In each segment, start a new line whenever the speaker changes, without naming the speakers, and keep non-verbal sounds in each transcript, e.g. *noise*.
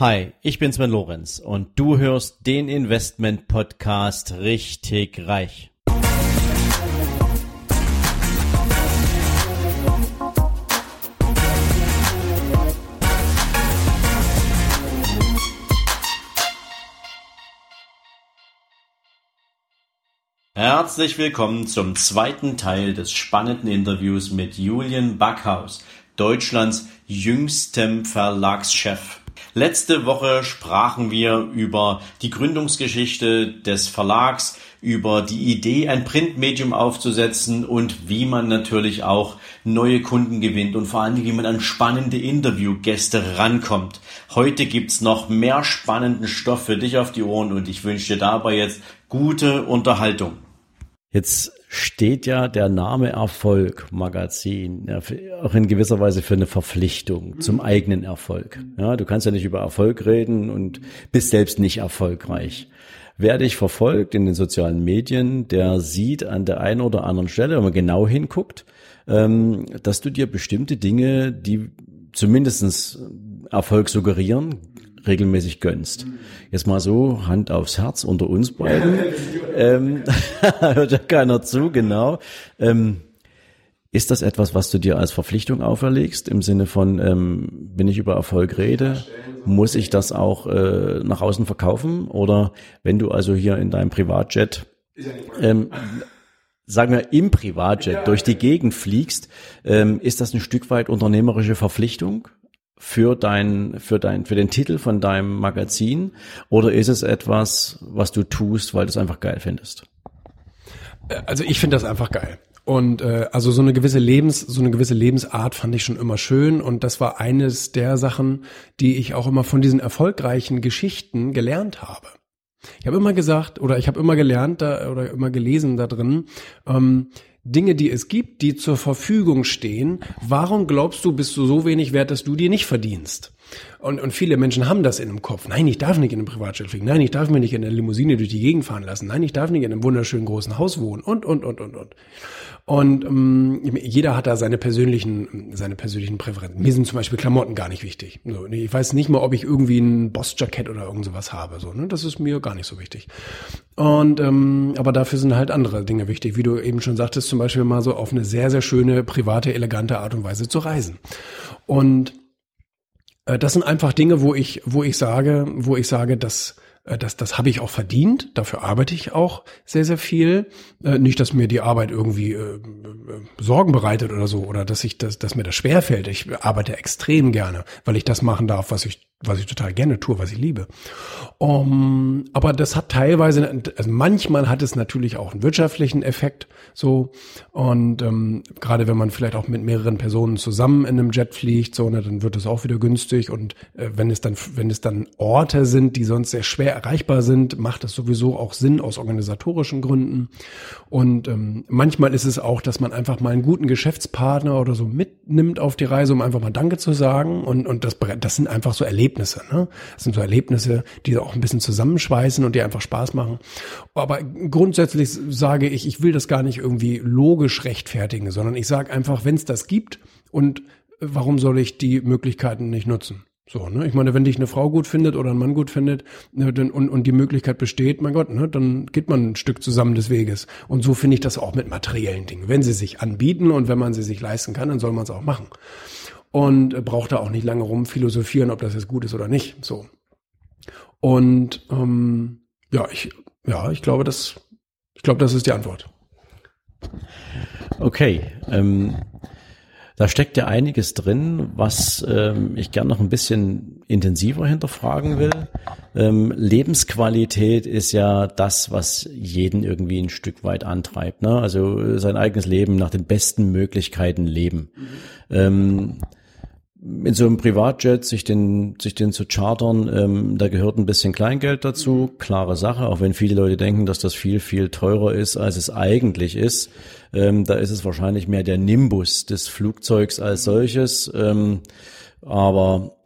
Hi, ich bin Sven Lorenz und du hörst den Investment Podcast richtig reich. Herzlich willkommen zum zweiten Teil des spannenden Interviews mit Julian Backhaus, Deutschlands jüngstem Verlagschef. Letzte Woche sprachen wir über die Gründungsgeschichte des Verlags, über die Idee, ein Printmedium aufzusetzen und wie man natürlich auch neue Kunden gewinnt und vor allem, wie man an spannende Interviewgäste rankommt. Heute gibt's noch mehr spannenden Stoff für dich auf die Ohren und ich wünsche dir dabei jetzt gute Unterhaltung. Jetzt steht ja der Name Erfolg Magazin ja, auch in gewisser Weise für eine Verpflichtung zum eigenen Erfolg. Ja, du kannst ja nicht über Erfolg reden und bist selbst nicht erfolgreich. Wer dich verfolgt in den sozialen Medien, der sieht an der einen oder anderen Stelle, wenn man genau hinguckt, ähm, dass du dir bestimmte Dinge, die zumindestens Erfolg suggerieren, regelmäßig gönnst. Jetzt mal so, Hand aufs Herz unter uns beiden. ähm, *laughs* hört ja keiner zu, genau. Ähm, ist das etwas, was du dir als Verpflichtung auferlegst, im Sinne von, ähm, wenn ich über Erfolg rede, muss ich das auch äh, nach außen verkaufen? Oder wenn du also hier in deinem Privatjet, ähm, sagen wir im Privatjet durch die Gegend fliegst, ähm, ist das ein Stück weit unternehmerische Verpflichtung? Für dein, für dein, für den Titel von deinem Magazin? Oder ist es etwas, was du tust, weil du es einfach geil findest?
Also ich finde das einfach geil. Und äh, also so eine gewisse Lebens, so eine gewisse Lebensart fand ich schon immer schön. Und das war eines der Sachen, die ich auch immer von diesen erfolgreichen Geschichten gelernt habe. Ich habe immer gesagt, oder ich habe immer gelernt da, oder immer gelesen da drin, ähm, Dinge, die es gibt, die zur Verfügung stehen, warum glaubst du, bist du so wenig wert, dass du die nicht verdienst? Und, und viele Menschen haben das in dem Kopf. Nein, ich darf nicht in einem Privatjet fliegen. Nein, ich darf mir nicht in einer Limousine durch die Gegend fahren lassen. Nein, ich darf nicht in einem wunderschönen großen Haus wohnen. Und, und, und, und, und. Und ähm, jeder hat da seine persönlichen, seine persönlichen Präferenzen. Mir sind zum Beispiel Klamotten gar nicht wichtig. So, ich weiß nicht mal, ob ich irgendwie ein Boss-Jackett oder irgend sowas habe. So, ne? Das ist mir gar nicht so wichtig. Und ähm, aber dafür sind halt andere Dinge wichtig, wie du eben schon sagtest, zum Beispiel mal so auf eine sehr, sehr schöne, private, elegante Art und Weise zu reisen. Und das sind einfach Dinge, wo ich, wo ich sage, wo ich sage, dass äh, das, das habe ich auch verdient. Dafür arbeite ich auch sehr, sehr viel. Äh, nicht, dass mir die Arbeit irgendwie äh, Sorgen bereitet oder so, oder dass ich, dass, dass mir das schwerfällt. Ich arbeite extrem gerne, weil ich das machen darf, was ich was ich total gerne tue, was ich liebe. Um, aber das hat teilweise, also manchmal hat es natürlich auch einen wirtschaftlichen Effekt, so. Und ähm, gerade wenn man vielleicht auch mit mehreren Personen zusammen in einem Jet fliegt, so, ne, dann wird es auch wieder günstig. Und äh, wenn es dann, wenn es dann Orte sind, die sonst sehr schwer erreichbar sind, macht das sowieso auch Sinn aus organisatorischen Gründen. Und ähm, manchmal ist es auch, dass man einfach mal einen guten Geschäftspartner oder so mitnimmt auf die Reise, um einfach mal Danke zu sagen. Und und das, das sind einfach so Erlebnisse Erlebnisse. Ne? Das sind so Erlebnisse, die auch ein bisschen zusammenschweißen und die einfach Spaß machen. Aber grundsätzlich sage ich, ich will das gar nicht irgendwie logisch rechtfertigen, sondern ich sage einfach, wenn es das gibt und warum soll ich die Möglichkeiten nicht nutzen? So, ne? Ich meine, wenn dich eine Frau gut findet oder ein Mann gut findet ne, dann, und, und die Möglichkeit besteht, mein Gott, ne, dann geht man ein Stück zusammen des Weges. Und so finde ich das auch mit materiellen Dingen. Wenn sie sich anbieten und wenn man sie sich leisten kann, dann soll man es auch machen und braucht da auch nicht lange rum philosophieren, ob das jetzt gut ist oder nicht. So. Und ähm, ja, ich, ja, ich glaube, das, ich glaube, das ist die Antwort.
Okay. Ähm, da steckt ja einiges drin, was ähm, ich gern noch ein bisschen intensiver hinterfragen will. Ähm, Lebensqualität ist ja das, was jeden irgendwie ein Stück weit antreibt. Ne? Also sein eigenes Leben nach den besten Möglichkeiten leben. Mhm. Ähm, in so einem Privatjet sich den, sich den zu chartern, ähm, da gehört ein bisschen Kleingeld dazu, klare Sache, auch wenn viele Leute denken, dass das viel, viel teurer ist, als es eigentlich ist. Ähm, da ist es wahrscheinlich mehr der Nimbus des Flugzeugs als solches. Ähm, aber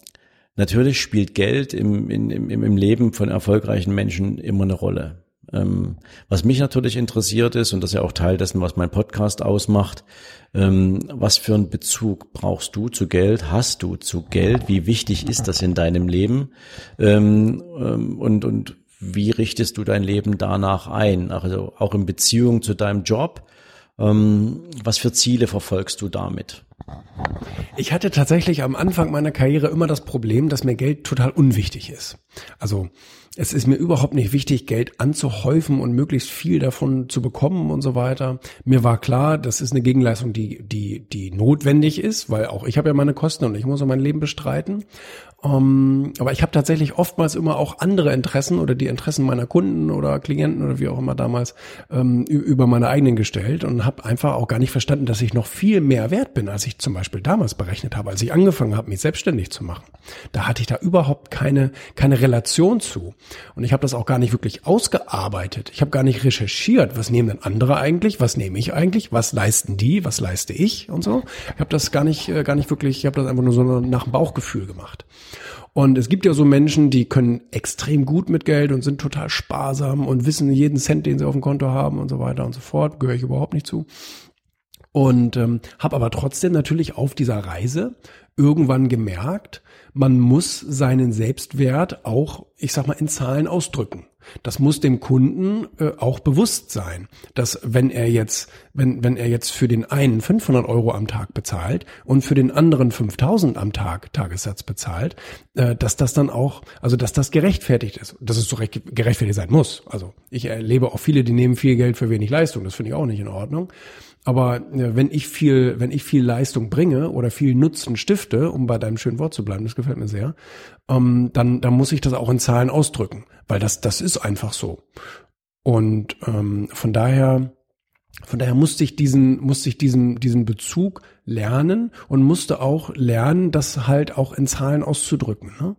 natürlich spielt Geld im, im, im Leben von erfolgreichen Menschen immer eine Rolle. Ähm, was mich natürlich interessiert ist, und das ist ja auch Teil dessen, was mein Podcast ausmacht, ähm, was für einen Bezug brauchst du zu Geld, hast du zu Geld, wie wichtig ist das in deinem Leben? Ähm, und, und wie richtest du dein Leben danach ein, also auch in Beziehung zu deinem Job, was für Ziele verfolgst du damit?
Ich hatte tatsächlich am Anfang meiner Karriere immer das Problem, dass mir Geld total unwichtig ist. Also es ist mir überhaupt nicht wichtig, Geld anzuhäufen und möglichst viel davon zu bekommen und so weiter. Mir war klar, das ist eine Gegenleistung, die, die, die notwendig ist, weil auch ich habe ja meine Kosten und ich muss auch mein Leben bestreiten. Um, ähm, aber ich habe tatsächlich oftmals immer auch andere Interessen oder die Interessen meiner Kunden oder Klienten oder wie auch immer damals ähm, über meine eigenen gestellt und habe einfach auch gar nicht verstanden, dass ich noch viel mehr wert bin, als ich zum Beispiel damals berechnet habe, als ich angefangen habe, mich selbstständig zu machen. Da hatte ich da überhaupt keine keine Relation zu und ich habe das auch gar nicht wirklich ausgearbeitet. Ich habe gar nicht recherchiert, was nehmen denn andere eigentlich, was nehme ich eigentlich, was leisten die, was leiste ich und so. Ich habe das gar nicht äh, gar nicht wirklich, ich habe das einfach nur so nach dem Bauchgefühl gemacht. Und es gibt ja so Menschen, die können extrem gut mit Geld und sind total sparsam und wissen jeden Cent, den sie auf dem Konto haben und so weiter und so fort. Gehöre ich überhaupt nicht zu. Und ähm, habe aber trotzdem natürlich auf dieser Reise irgendwann gemerkt, man muss seinen Selbstwert auch, ich sag mal, in Zahlen ausdrücken. Das muss dem Kunden äh, auch bewusst sein, dass wenn er jetzt, wenn, wenn er jetzt für den einen 500 Euro am Tag bezahlt und für den anderen 5000 am Tag Tagessatz bezahlt, äh, dass das dann auch, also dass das gerechtfertigt ist, dass es so gerechtfertigt sein muss. Also ich erlebe auch viele, die nehmen viel Geld für wenig Leistung. Das finde ich auch nicht in Ordnung. Aber äh, wenn ich viel, wenn ich viel Leistung bringe oder viel Nutzen stifte, um bei deinem schönen Wort zu bleiben, das gefällt mir sehr, ähm, dann, dann muss ich das auch in Zahlen ausdrücken, weil das, das ist einfach so. Und ähm, von daher, von daher musste ich diesen, musste ich diesen, diesen Bezug lernen und musste auch lernen, das halt auch in Zahlen auszudrücken. Ne?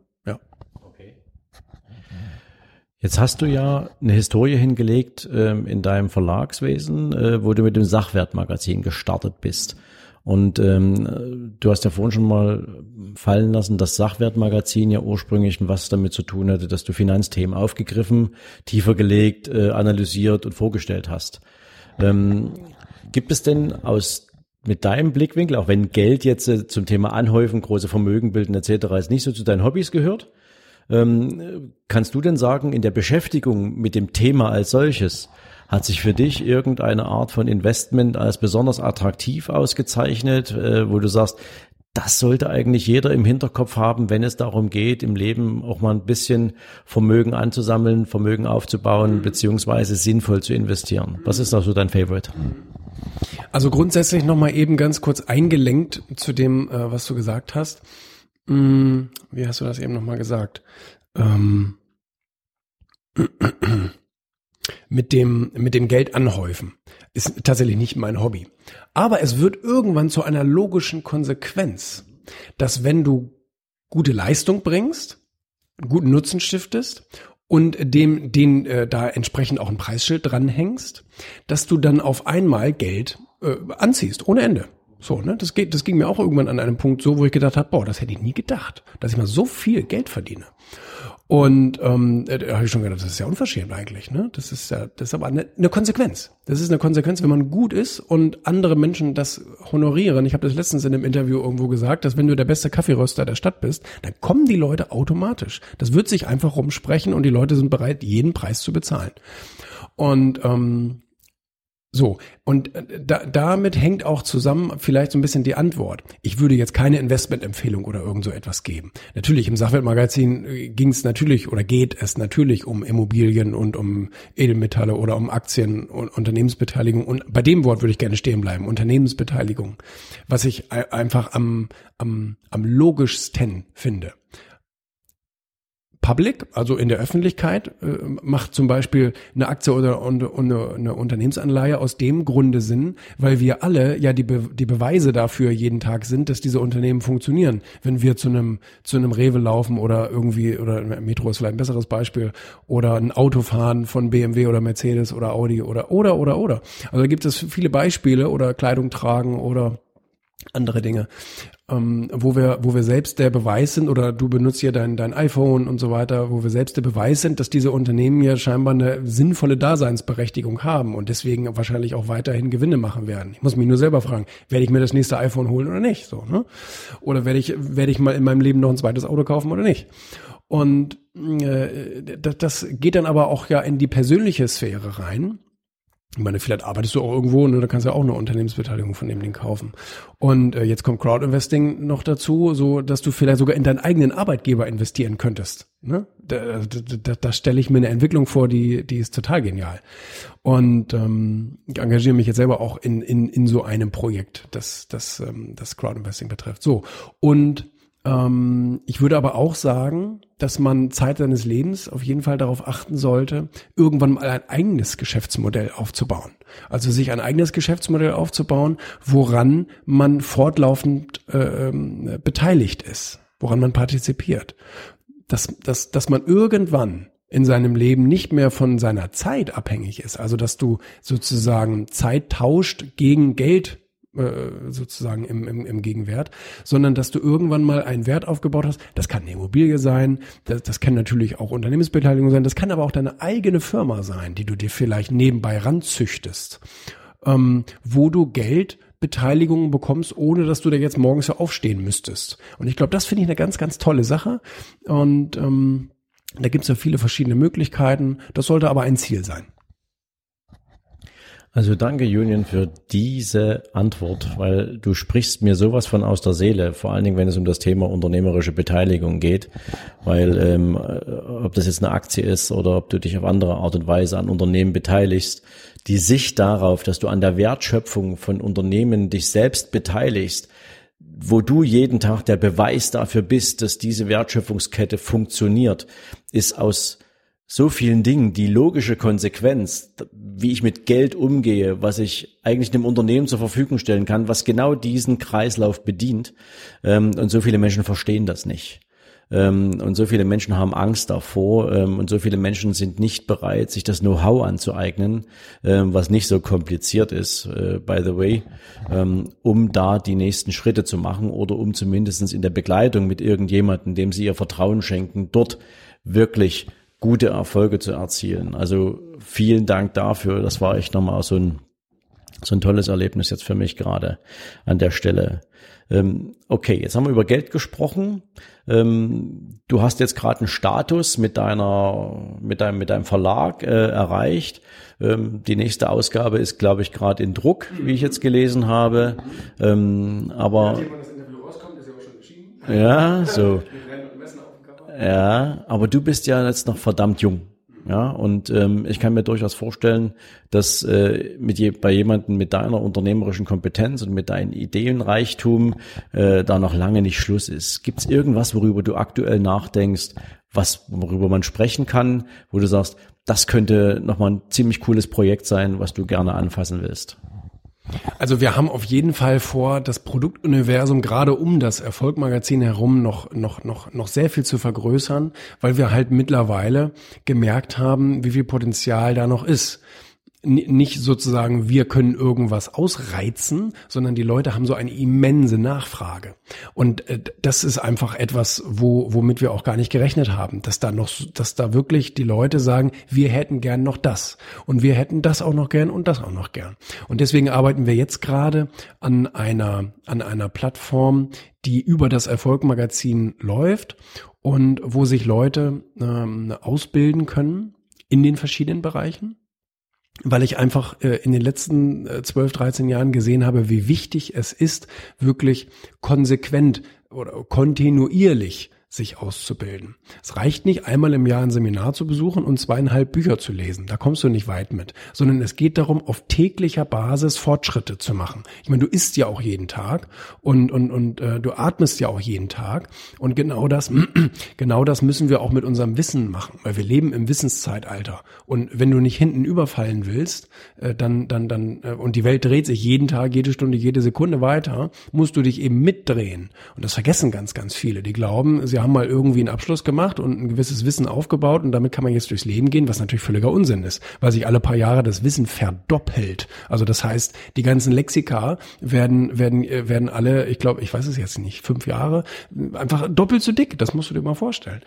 Jetzt hast du ja eine Historie hingelegt ähm, in deinem Verlagswesen, äh, wo du mit dem Sachwertmagazin gestartet bist. Und ähm, du hast ja vorhin schon mal fallen lassen, dass Sachwertmagazin ja ursprünglich was damit zu tun hatte, dass du Finanzthemen aufgegriffen, tiefer gelegt, äh, analysiert und vorgestellt hast. Ähm, gibt es denn aus mit deinem Blickwinkel, auch wenn Geld jetzt äh, zum Thema Anhäufen, große Vermögen bilden etc. nicht so zu deinen Hobbys gehört, ähm, kannst du denn sagen, in der Beschäftigung mit dem Thema als solches, hat sich für dich irgendeine Art von Investment als besonders attraktiv ausgezeichnet, äh, wo du sagst, das sollte eigentlich jeder im Hinterkopf haben, wenn es darum geht, im Leben auch mal ein bisschen Vermögen anzusammeln, Vermögen aufzubauen, beziehungsweise sinnvoll zu investieren. Was ist da so dein Favorite?
Also grundsätzlich nochmal eben ganz kurz eingelenkt zu dem, äh, was du gesagt hast. Hm, wie hast du das eben nochmal gesagt? Ähm, *clears throat* mit dem, mit dem Geld anhäufen ist tatsächlich nicht mein Hobby. Aber es wird irgendwann zu einer logischen Konsequenz, dass wenn du gute Leistung bringst, guten Nutzen stiftest und dem, den äh, da entsprechend auch ein Preisschild dranhängst, dass du dann auf einmal Geld äh, anziehst, ohne Ende. So, ne? Das geht, das ging mir auch irgendwann an einem Punkt so, wo ich gedacht habe, boah, das hätte ich nie gedacht, dass ich mal so viel Geld verdiene. Und ähm, da habe ich schon gedacht, das ist ja unverschämt eigentlich, ne? Das ist ja, das ist aber eine, eine Konsequenz. Das ist eine Konsequenz, wenn man gut ist und andere Menschen das honorieren. Ich habe das letztens in einem Interview irgendwo gesagt, dass wenn du der beste Kaffeeröster der Stadt bist, dann kommen die Leute automatisch. Das wird sich einfach rumsprechen und die Leute sind bereit, jeden Preis zu bezahlen. Und ähm, so, und äh, da, damit hängt auch zusammen vielleicht so ein bisschen die Antwort. Ich würde jetzt keine Investmentempfehlung oder irgend so etwas geben. Natürlich, im Sachwertmagazin äh, ging es natürlich oder geht es natürlich um Immobilien und um Edelmetalle oder um Aktien und Unternehmensbeteiligung. Und bei dem Wort würde ich gerne stehen bleiben, Unternehmensbeteiligung, was ich einfach am, am, am logischsten finde. Public, also in der Öffentlichkeit, äh, macht zum Beispiel eine Aktie oder eine, Unternehmensanleihe aus dem Grunde Sinn, weil wir alle ja die, Be die Beweise dafür jeden Tag sind, dass diese Unternehmen funktionieren. Wenn wir zu einem zu einem Rewe laufen oder irgendwie oder Metro ist vielleicht ein besseres Beispiel oder ein Auto fahren von BMW oder Mercedes oder Audi oder oder oder oder. Also da gibt es viele Beispiele oder Kleidung tragen oder andere Dinge. Ähm, wo wir, wo wir selbst der Beweis sind, oder du benutzt ja dein, dein iPhone und so weiter, wo wir selbst der Beweis sind, dass diese Unternehmen ja scheinbar eine sinnvolle Daseinsberechtigung haben und deswegen wahrscheinlich auch weiterhin Gewinne machen werden. Ich muss mich nur selber fragen, werde ich mir das nächste iPhone holen oder nicht? So, ne? Oder werde ich, werde ich mal in meinem Leben noch ein zweites Auto kaufen oder nicht? Und äh, das geht dann aber auch ja in die persönliche Sphäre rein. Ich meine, vielleicht arbeitest du auch irgendwo, ne, da kannst du ja auch eine Unternehmensbeteiligung von dem Ding kaufen. Und äh, jetzt kommt Crowdinvesting noch dazu, so dass du vielleicht sogar in deinen eigenen Arbeitgeber investieren könntest. Ne? Da, da, da, da stelle ich mir eine Entwicklung vor, die, die ist total genial. Und ähm, ich engagiere mich jetzt selber auch in, in, in so einem Projekt, das, das, ähm, das Crowdinvesting betrifft. So. Und ähm, ich würde aber auch sagen, dass man Zeit seines Lebens auf jeden Fall darauf achten sollte, irgendwann mal ein eigenes Geschäftsmodell aufzubauen. Also sich ein eigenes Geschäftsmodell aufzubauen, woran man fortlaufend äh, beteiligt ist, woran man partizipiert. Dass, dass, dass man irgendwann in seinem Leben nicht mehr von seiner Zeit abhängig ist. Also dass du sozusagen Zeit tauscht gegen Geld äh, sozusagen im, im, im Gegenwert, sondern dass du irgendwann mal einen Wert aufgebaut hast. Das kann eine Immobilie sein, das, das kann natürlich auch Unternehmensbeteiligung sein, das kann aber auch deine eigene Firma sein, die du dir vielleicht nebenbei ranzüchtest, ähm, wo du Geld Beteiligungen bekommst, ohne dass du da jetzt morgens ja aufstehen müsstest. Und ich glaube, das finde ich eine ganz, ganz tolle Sache. Und ähm, da gibt es ja viele verschiedene Möglichkeiten. Das sollte aber ein Ziel sein.
Also danke, Julian, für diese Antwort, weil du sprichst mir sowas von aus der Seele, vor allen Dingen, wenn es um das Thema unternehmerische Beteiligung geht, weil ähm, ob das jetzt eine Aktie ist oder ob du dich auf andere Art und Weise an Unternehmen beteiligst, die Sicht darauf, dass du an der Wertschöpfung von Unternehmen dich selbst beteiligst, wo du jeden Tag der Beweis dafür bist, dass diese Wertschöpfungskette funktioniert, ist aus so vielen Dingen die logische Konsequenz, wie ich mit Geld umgehe, was ich eigentlich dem Unternehmen zur Verfügung stellen kann, was genau diesen Kreislauf bedient. Ähm, und so viele Menschen verstehen das nicht. Ähm, und so viele Menschen haben Angst davor ähm, und so viele Menschen sind nicht bereit, sich das Know-how anzueignen, was nicht so kompliziert ist, äh, by the way, um da die nächsten Schritte zu machen oder um zumindestens in der Begleitung mit irgendjemandem, dem sie ihr Vertrauen schenken, dort wirklich gute Erfolge zu erzielen. Also vielen Dank dafür. Das war echt nochmal so ein, so ein tolles Erlebnis jetzt für mich gerade an der Stelle. Ähm, okay, jetzt haben wir über Geld gesprochen. Ähm, du hast jetzt gerade einen Status mit deiner, mit deinem, mit deinem Verlag äh, erreicht. Ähm, die nächste Ausgabe ist, glaube ich, gerade in Druck, wie ich jetzt gelesen habe. Aber ja, so. *laughs* Ja, aber du bist ja jetzt noch verdammt jung. Ja, und ähm, ich kann mir durchaus vorstellen, dass äh, mit je, bei jemandem mit deiner unternehmerischen Kompetenz und mit deinem Ideenreichtum äh, da noch lange nicht Schluss ist. Gibt es irgendwas, worüber du aktuell nachdenkst, was worüber man sprechen kann, wo du sagst, das könnte nochmal ein ziemlich cooles Projekt sein, was du gerne anfassen willst?
Also wir haben auf jeden Fall vor, das Produktuniversum gerade um das Erfolgmagazin herum noch, noch, noch, noch sehr viel zu vergrößern, weil wir halt mittlerweile gemerkt haben, wie viel Potenzial da noch ist nicht sozusagen, wir können irgendwas ausreizen, sondern die Leute haben so eine immense Nachfrage. Und äh, das ist einfach etwas, wo, womit wir auch gar nicht gerechnet haben, dass da noch, dass da wirklich die Leute sagen, wir hätten gern noch das und wir hätten das auch noch gern und das auch noch gern. Und deswegen arbeiten wir jetzt gerade an einer, an einer Plattform, die über das Erfolgmagazin läuft und wo sich Leute ähm, ausbilden können in den verschiedenen Bereichen weil ich einfach äh, in den letzten äh, 12, 13 Jahren gesehen habe, wie wichtig es ist, wirklich konsequent oder kontinuierlich sich auszubilden. Es reicht nicht, einmal im Jahr ein Seminar zu besuchen und zweieinhalb Bücher zu lesen. Da kommst du nicht weit mit. Sondern es geht darum, auf täglicher Basis Fortschritte zu machen. Ich meine, du isst ja auch jeden Tag und, und, und äh, du atmest ja auch jeden Tag. Und genau das, *clears throat* genau das müssen wir auch mit unserem Wissen machen, weil wir leben im Wissenszeitalter. Und wenn du nicht hinten überfallen willst, äh, dann, dann, dann, äh, und die Welt dreht sich jeden Tag, jede Stunde, jede Sekunde weiter, musst du dich eben mitdrehen. Und das vergessen ganz, ganz viele. Die glauben, sie wir haben mal irgendwie einen Abschluss gemacht und ein gewisses Wissen aufgebaut und damit kann man jetzt durchs Leben gehen, was natürlich völliger Unsinn ist, weil sich alle paar Jahre das Wissen verdoppelt. Also das heißt, die ganzen Lexika werden, werden, äh, werden alle, ich glaube, ich weiß es jetzt nicht, fünf Jahre, einfach doppelt so dick. Das musst du dir mal vorstellen.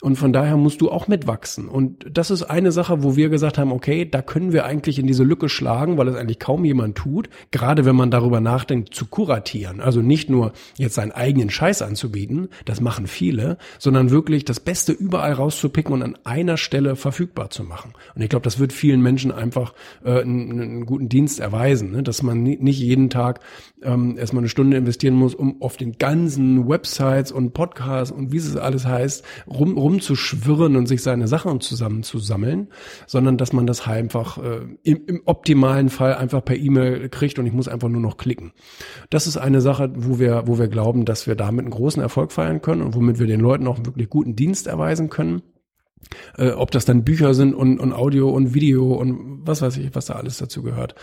Und von daher musst du auch mitwachsen. Und das ist eine Sache, wo wir gesagt haben, okay, da können wir eigentlich in diese Lücke schlagen, weil es eigentlich kaum jemand tut. Gerade wenn man darüber nachdenkt, zu kuratieren. Also nicht nur jetzt seinen eigenen Scheiß anzubieten, das machen viele, sondern wirklich das Beste überall rauszupicken und an einer Stelle verfügbar zu machen. Und ich glaube, das wird vielen Menschen einfach äh, einen, einen guten Dienst erweisen, ne? dass man nicht jeden Tag ähm, erstmal eine Stunde investieren muss, um auf den ganzen Websites und Podcasts und wie es alles heißt, rum, rumzuschwirren und sich seine Sachen zusammenzusammeln, sondern dass man das einfach äh, im, im optimalen Fall einfach per E-Mail kriegt und ich muss einfach nur noch klicken. Das ist eine Sache, wo wir, wo wir glauben, dass wir damit einen großen Erfolg feiern können und womit wir den Leuten auch wirklich guten Dienst erweisen können. Äh, ob das dann Bücher sind und, und Audio und Video und was weiß ich, was da alles dazu gehört.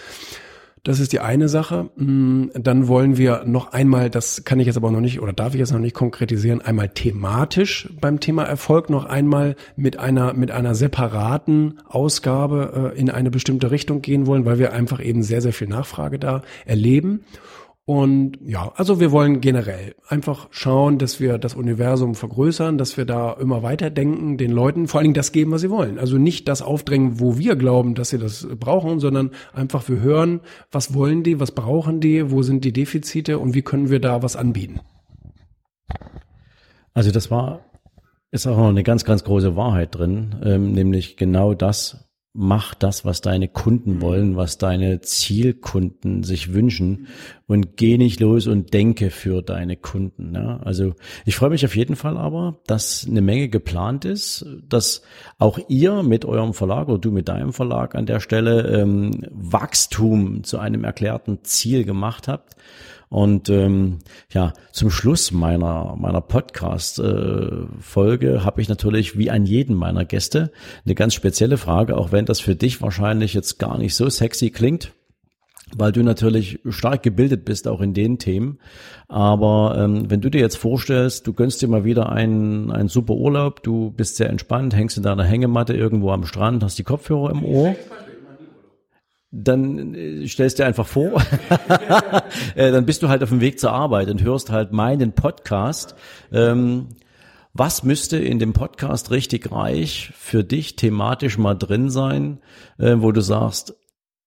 Das ist die eine Sache. Mm, dann wollen wir noch einmal, das kann ich jetzt aber noch nicht oder darf ich jetzt noch nicht konkretisieren, einmal thematisch beim Thema Erfolg noch einmal mit einer, mit einer separaten Ausgabe äh, in eine bestimmte Richtung gehen wollen, weil wir einfach eben sehr, sehr viel Nachfrage da erleben. Und ja, also wir wollen generell einfach schauen, dass wir das Universum vergrößern, dass wir da immer weiter denken, den Leuten vor allen Dingen das geben, was sie wollen. Also nicht das aufdrängen, wo wir glauben, dass sie das brauchen, sondern einfach wir hören, was wollen die, was brauchen die, wo sind die Defizite und wie können wir da was anbieten.
Also das war, ist auch noch eine ganz, ganz große Wahrheit drin, ähm, nämlich genau das, mach das, was deine Kunden wollen, was deine Zielkunden sich wünschen und geh nicht los und denke für deine Kunden. Ja? Also ich freue mich auf jeden Fall aber, dass eine Menge geplant ist, dass auch ihr mit eurem Verlag oder du mit deinem Verlag an der Stelle ähm, Wachstum zu einem erklärten Ziel gemacht habt und ähm, ja, zum Schluss meiner meiner Podcast-Folge äh, habe ich natürlich wie an jeden meiner Gäste eine ganz spezielle Frage, auch wenn das für dich wahrscheinlich jetzt gar nicht so sexy klingt weil du natürlich stark gebildet bist, auch in den Themen. Aber ähm, wenn du dir jetzt vorstellst, du gönnst dir mal wieder einen, einen super Urlaub, du bist sehr entspannt, hängst in deiner Hängematte irgendwo am Strand, hast die Kopfhörer im Ohr dann äh, stellst dir einfach vor, *laughs* äh, dann bist du halt auf dem Weg zur Arbeit und hörst halt meinen Podcast. Ähm, was müsste in dem Podcast richtig reich für dich thematisch mal drin sein, äh, wo du sagst,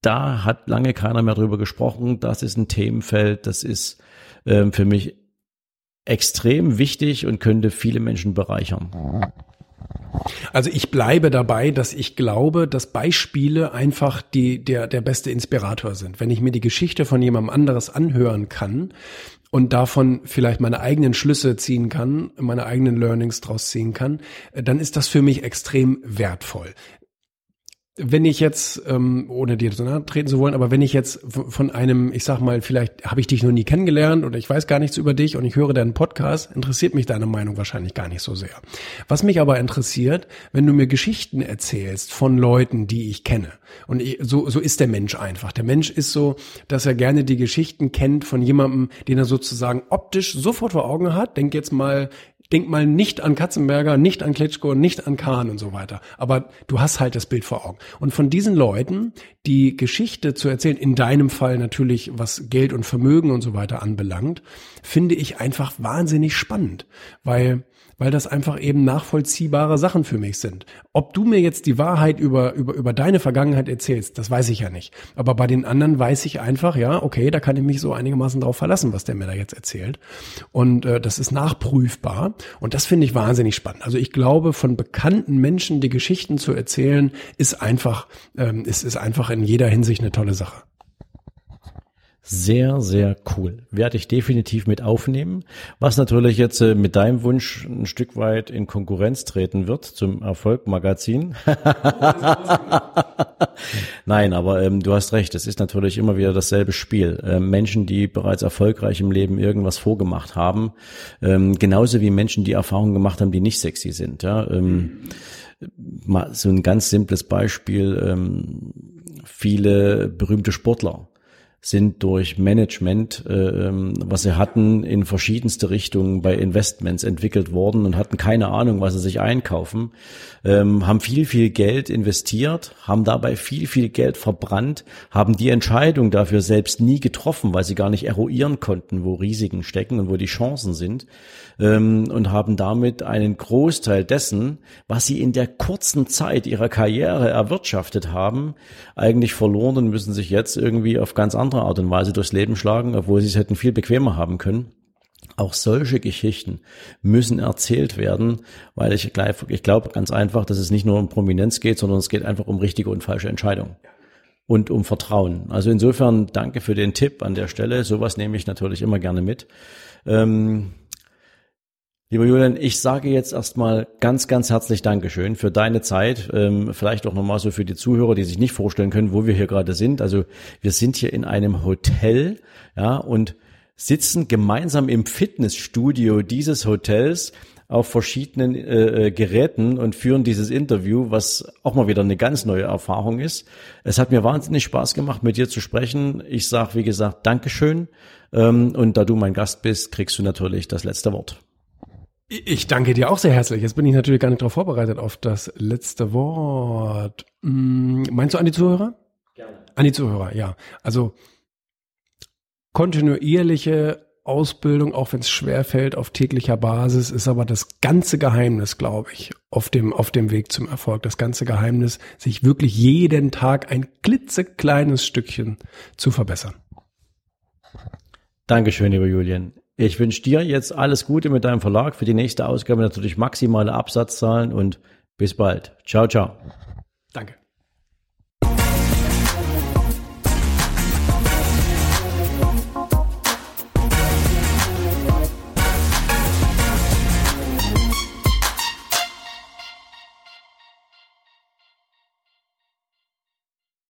da hat lange keiner mehr drüber gesprochen, das ist ein Themenfeld, das ist ähm, für mich extrem wichtig und könnte viele Menschen bereichern.
Also ich bleibe dabei, dass ich glaube, dass Beispiele einfach die, der, der beste Inspirator sind. Wenn ich mir die Geschichte von jemandem anderes anhören kann und davon vielleicht meine eigenen Schlüsse ziehen kann, meine eigenen Learnings draus ziehen kann, dann ist das für mich extrem wertvoll wenn ich jetzt, ähm, ohne dir so nahe treten zu wollen, aber wenn ich jetzt von einem, ich sag mal, vielleicht habe ich dich noch nie kennengelernt oder ich weiß gar nichts über dich und ich höre deinen Podcast, interessiert mich deine Meinung wahrscheinlich gar nicht so sehr. Was mich aber interessiert, wenn du mir Geschichten erzählst von Leuten, die ich kenne. Und ich, so, so ist der Mensch einfach. Der Mensch ist so, dass er gerne die Geschichten kennt von jemandem, den er sozusagen optisch sofort vor Augen hat. Denk jetzt mal denk mal nicht an Katzenberger, nicht an Klitschko, nicht an Kahn und so weiter. Aber du hast halt das Bild vor Augen. Und von diesen Leuten, die Geschichte zu erzählen, in deinem Fall natürlich, was Geld und Vermögen und so weiter anbelangt, finde ich einfach wahnsinnig spannend. Weil weil das einfach eben nachvollziehbare Sachen für mich sind. Ob du mir jetzt die Wahrheit über, über, über deine Vergangenheit erzählst, das weiß ich ja nicht. Aber bei den anderen weiß ich einfach, ja, okay, da kann ich mich so einigermaßen drauf verlassen, was der mir da jetzt erzählt. Und äh, das ist nachprüfbar. Und das finde ich wahnsinnig spannend. Also ich glaube, von bekannten Menschen die Geschichten zu erzählen, ist einfach, ähm, ist, ist einfach in jeder Hinsicht eine tolle Sache.
Sehr, sehr cool. Werde ich definitiv mit aufnehmen. Was natürlich jetzt äh, mit deinem Wunsch ein Stück weit in Konkurrenz treten wird zum Erfolg-Magazin. *laughs* Nein, aber ähm, du hast recht. Es ist natürlich immer wieder dasselbe Spiel. Ähm, Menschen, die bereits erfolgreich im Leben irgendwas vorgemacht haben, ähm, genauso wie Menschen, die Erfahrungen gemacht haben, die nicht sexy sind. Ja, ähm, mal so ein ganz simples Beispiel. Ähm, viele berühmte Sportler sind durch Management, äh, ähm, was sie hatten, in verschiedenste Richtungen bei Investments entwickelt worden und hatten keine Ahnung, was sie sich einkaufen, ähm, haben viel, viel Geld investiert, haben dabei viel, viel Geld verbrannt, haben die Entscheidung dafür selbst nie getroffen, weil sie gar nicht eruieren konnten, wo Risiken stecken und wo die Chancen sind ähm, und haben damit einen Großteil dessen, was sie in der kurzen Zeit ihrer Karriere erwirtschaftet haben, eigentlich verloren und müssen sich jetzt irgendwie auf ganz andere andere Art und Weise durchs Leben schlagen, obwohl sie es hätten viel bequemer haben können. Auch solche Geschichten müssen erzählt werden, weil ich, ich glaube ganz einfach, dass es nicht nur um Prominenz geht, sondern es geht einfach um richtige und falsche Entscheidungen und um Vertrauen. Also insofern danke für den Tipp an der Stelle. Sowas nehme ich natürlich immer gerne mit. Ähm, Lieber Julian, ich sage jetzt erstmal ganz, ganz herzlich Dankeschön für deine Zeit. Ähm, vielleicht auch nochmal so für die Zuhörer, die sich nicht vorstellen können, wo wir hier gerade sind. Also wir sind hier in einem Hotel, ja, und sitzen gemeinsam im Fitnessstudio dieses Hotels auf verschiedenen äh, äh, Geräten und führen dieses Interview, was auch mal wieder eine ganz neue Erfahrung ist. Es hat mir wahnsinnig Spaß gemacht, mit dir zu sprechen. Ich sage, wie gesagt, Dankeschön. Ähm, und da du mein Gast bist, kriegst du natürlich das letzte Wort.
Ich danke dir auch sehr herzlich. Jetzt bin ich natürlich gar nicht darauf vorbereitet auf das letzte Wort. Hm, meinst du an die Zuhörer? Gerne. An die Zuhörer, ja. Also kontinuierliche Ausbildung, auch wenn es schwer fällt, auf täglicher Basis, ist aber das ganze Geheimnis, glaube ich, auf dem, auf dem Weg zum Erfolg. Das ganze Geheimnis, sich wirklich jeden Tag ein klitzekleines Stückchen zu verbessern.
Dankeschön, lieber Julian. Ich wünsche dir jetzt alles Gute mit deinem Verlag. Für die nächste Ausgabe natürlich maximale Absatzzahlen und bis bald. Ciao, ciao.